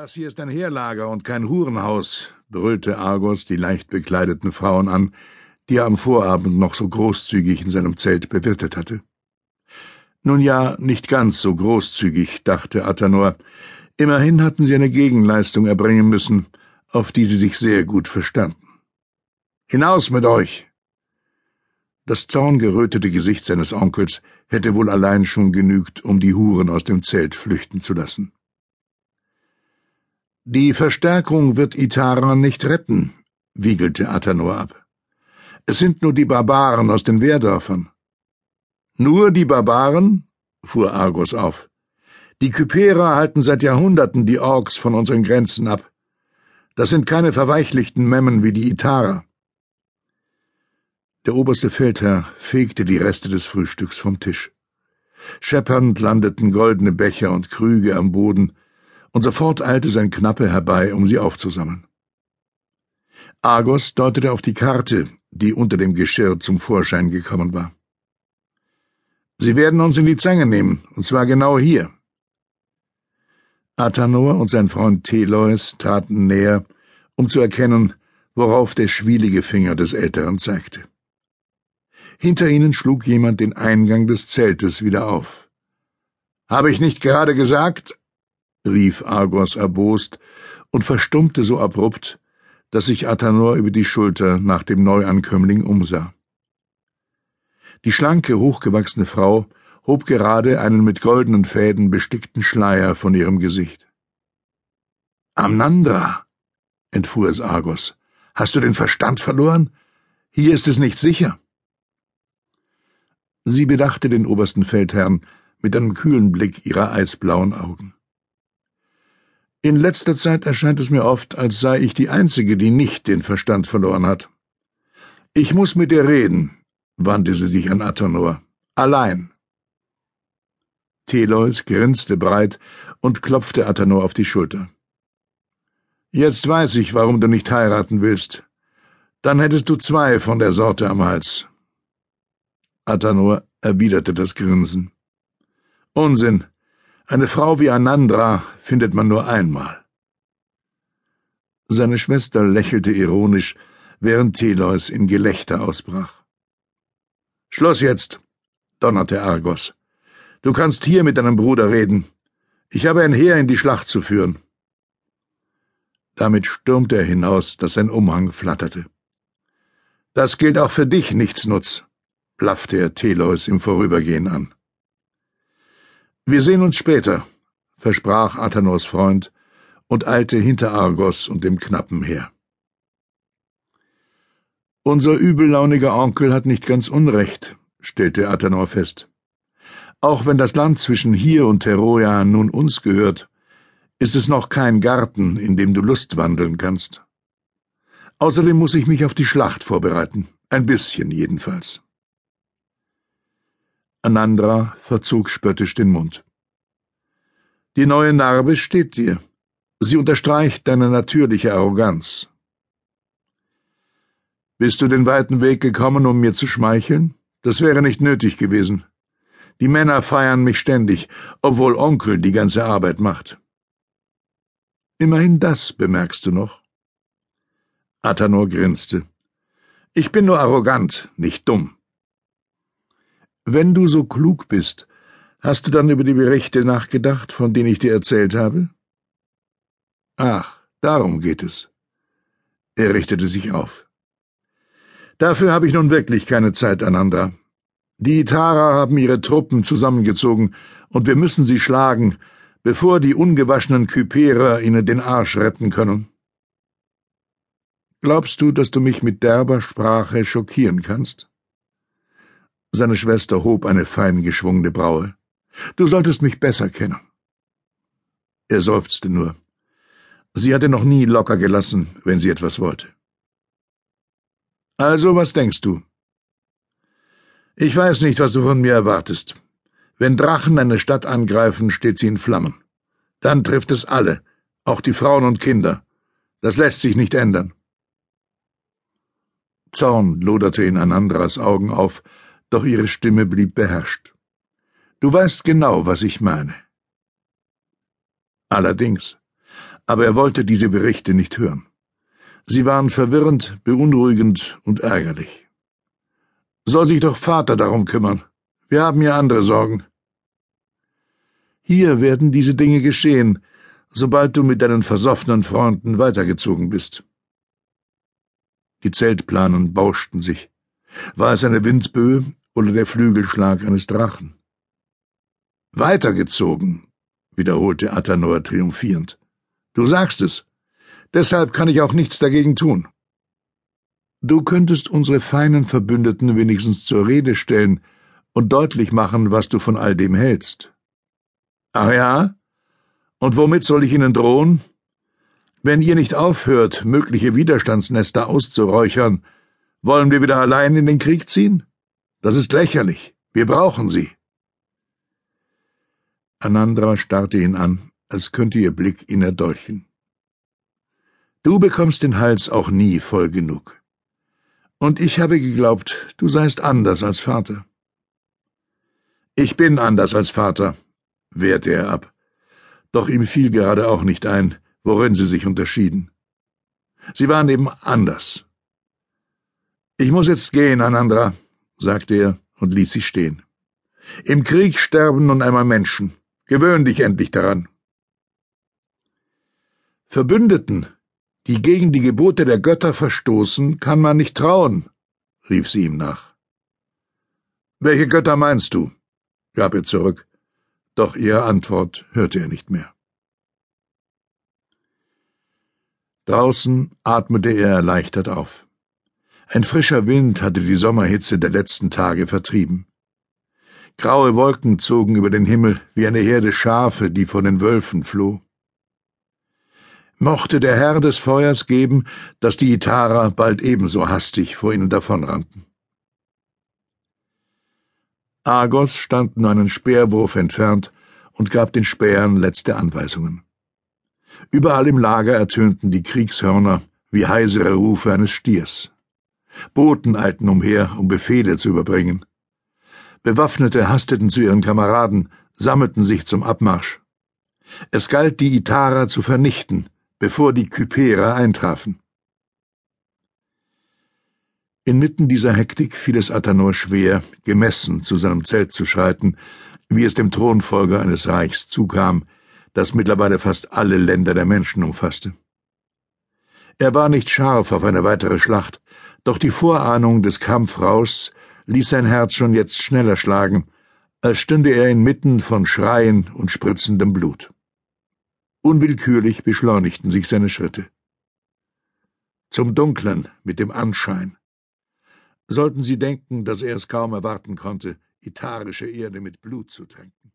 Das hier ist ein Heerlager und kein Hurenhaus, brüllte Argos die leicht bekleideten Frauen an, die er am Vorabend noch so großzügig in seinem Zelt bewirtet hatte. Nun ja, nicht ganz so großzügig, dachte Athanor. Immerhin hatten sie eine Gegenleistung erbringen müssen, auf die sie sich sehr gut verstanden. Hinaus mit euch! Das zorngerötete Gesicht seines Onkels hätte wohl allein schon genügt, um die Huren aus dem Zelt flüchten zu lassen. Die Verstärkung wird Itara nicht retten, wiegelte Athanor ab. Es sind nur die Barbaren aus den Wehrdörfern. Nur die Barbaren? fuhr Argos auf. Die Kyperer halten seit Jahrhunderten die Orks von unseren Grenzen ab. Das sind keine verweichlichten Memmen wie die Itara. Der oberste Feldherr fegte die Reste des Frühstücks vom Tisch. Scheppernd landeten goldene Becher und Krüge am Boden, und sofort eilte sein Knappe herbei, um sie aufzusammeln. Argos deutete auf die Karte, die unter dem Geschirr zum Vorschein gekommen war. Sie werden uns in die Zange nehmen, und zwar genau hier. Athanor und sein Freund Teleus traten näher, um zu erkennen, worauf der schwielige Finger des Älteren zeigte. Hinter ihnen schlug jemand den Eingang des Zeltes wieder auf. Habe ich nicht gerade gesagt? Rief Argos erbost und verstummte so abrupt, dass sich Athanor über die Schulter nach dem Neuankömmling umsah. Die schlanke, hochgewachsene Frau hob gerade einen mit goldenen Fäden bestickten Schleier von ihrem Gesicht. Amnandra, entfuhr es Argos, hast du den Verstand verloren? Hier ist es nicht sicher. Sie bedachte den obersten Feldherrn mit einem kühlen Blick ihrer eisblauen Augen. In letzter Zeit erscheint es mir oft, als sei ich die Einzige, die nicht den Verstand verloren hat. Ich muss mit dir reden, wandte sie sich an Athanor. Allein. Teleus grinste breit und klopfte Athanor auf die Schulter. Jetzt weiß ich, warum du nicht heiraten willst. Dann hättest du zwei von der Sorte am Hals. Athanor erwiderte das Grinsen. Unsinn. Eine Frau wie Anandra findet man nur einmal. Seine Schwester lächelte ironisch, während Teleus in Gelächter ausbrach. Schluss jetzt, donnerte Argos. Du kannst hier mit deinem Bruder reden. Ich habe ein Heer in die Schlacht zu führen. Damit stürmte er hinaus, dass sein Umhang flatterte. Das gilt auch für dich, Nichtsnutz, blaffte er Teleus im Vorübergehen an. Wir sehen uns später, versprach Athanors Freund und eilte hinter Argos und dem Knappen her. Unser übellauniger Onkel hat nicht ganz Unrecht, stellte Athanor fest. Auch wenn das Land zwischen hier und Teroja nun uns gehört, ist es noch kein Garten, in dem du Lust wandeln kannst. Außerdem muss ich mich auf die Schlacht vorbereiten, ein bisschen jedenfalls. Anandra verzog spöttisch den Mund. Die neue Narbe steht dir. Sie unterstreicht deine natürliche Arroganz. Bist du den weiten Weg gekommen, um mir zu schmeicheln? Das wäre nicht nötig gewesen. Die Männer feiern mich ständig, obwohl Onkel die ganze Arbeit macht. Immerhin das bemerkst du noch. Athanor grinste. Ich bin nur arrogant, nicht dumm. Wenn du so klug bist, hast du dann über die Berichte nachgedacht, von denen ich dir erzählt habe? Ach, darum geht es. Er richtete sich auf. Dafür habe ich nun wirklich keine Zeit, Anandra. Die Itara haben ihre Truppen zusammengezogen, und wir müssen sie schlagen, bevor die ungewaschenen Kyperer ihnen den Arsch retten können. Glaubst du, dass du mich mit derber Sprache schockieren kannst? Seine Schwester hob eine fein geschwungene Braue. Du solltest mich besser kennen. Er seufzte nur. Sie hatte noch nie locker gelassen, wenn sie etwas wollte. Also, was denkst du? Ich weiß nicht, was du von mir erwartest. Wenn Drachen eine Stadt angreifen, steht sie in Flammen. Dann trifft es alle, auch die Frauen und Kinder. Das lässt sich nicht ändern. Zorn loderte in Anandras Augen auf, doch ihre Stimme blieb beherrscht. Du weißt genau, was ich meine. Allerdings. Aber er wollte diese Berichte nicht hören. Sie waren verwirrend, beunruhigend und ärgerlich. Soll sich doch Vater darum kümmern. Wir haben ja andere Sorgen. Hier werden diese Dinge geschehen, sobald du mit deinen versoffenen Freunden weitergezogen bist. Die Zeltplanen bauschten sich. War es eine Windböe oder der Flügelschlag eines Drachen? Weitergezogen, wiederholte Athanor triumphierend. Du sagst es. Deshalb kann ich auch nichts dagegen tun. Du könntest unsere feinen Verbündeten wenigstens zur Rede stellen und deutlich machen, was du von all dem hältst. Ach ja? Und womit soll ich Ihnen drohen? Wenn ihr nicht aufhört, mögliche Widerstandsnester auszuräuchern, wollen wir wieder allein in den Krieg ziehen? Das ist lächerlich. Wir brauchen sie. Anandra starrte ihn an, als könnte ihr Blick ihn erdolchen. Du bekommst den Hals auch nie voll genug. Und ich habe geglaubt, du seist anders als Vater. Ich bin anders als Vater, wehrte er ab. Doch ihm fiel gerade auch nicht ein, worin sie sich unterschieden. Sie waren eben anders. Ich muss jetzt gehen, Anandra, sagte er und ließ sie stehen. Im Krieg sterben nun einmal Menschen. Gewöhn dich endlich daran. Verbündeten, die gegen die Gebote der Götter verstoßen, kann man nicht trauen, rief sie ihm nach. Welche Götter meinst du? gab er zurück, doch ihre Antwort hörte er nicht mehr. Draußen atmete er erleichtert auf. Ein frischer Wind hatte die Sommerhitze der letzten Tage vertrieben. Graue Wolken zogen über den Himmel wie eine Herde Schafe, die vor den Wölfen floh. Mochte der Herr des Feuers geben, dass die Itarer bald ebenso hastig vor ihnen davonrannten. Argos stand nur einen Speerwurf entfernt und gab den Spähern letzte Anweisungen. Überall im Lager ertönten die Kriegshörner wie heisere Rufe eines Stiers. Boten eilten umher, um Befehle zu überbringen. Bewaffnete hasteten zu ihren Kameraden, sammelten sich zum Abmarsch. Es galt, die Itarer zu vernichten, bevor die Kyperer eintrafen. Inmitten dieser Hektik fiel es Athanor schwer, gemessen zu seinem Zelt zu schreiten, wie es dem Thronfolger eines Reichs zukam, das mittlerweile fast alle Länder der Menschen umfasste. Er war nicht scharf auf eine weitere Schlacht, doch die Vorahnung des Kampfrauschs ließ sein Herz schon jetzt schneller schlagen, als stünde er inmitten von Schreien und spritzendem Blut. Unwillkürlich beschleunigten sich seine Schritte. Zum Dunklen mit dem Anschein. Sollten sie denken, dass er es kaum erwarten konnte, itarische Erde mit Blut zu tränken.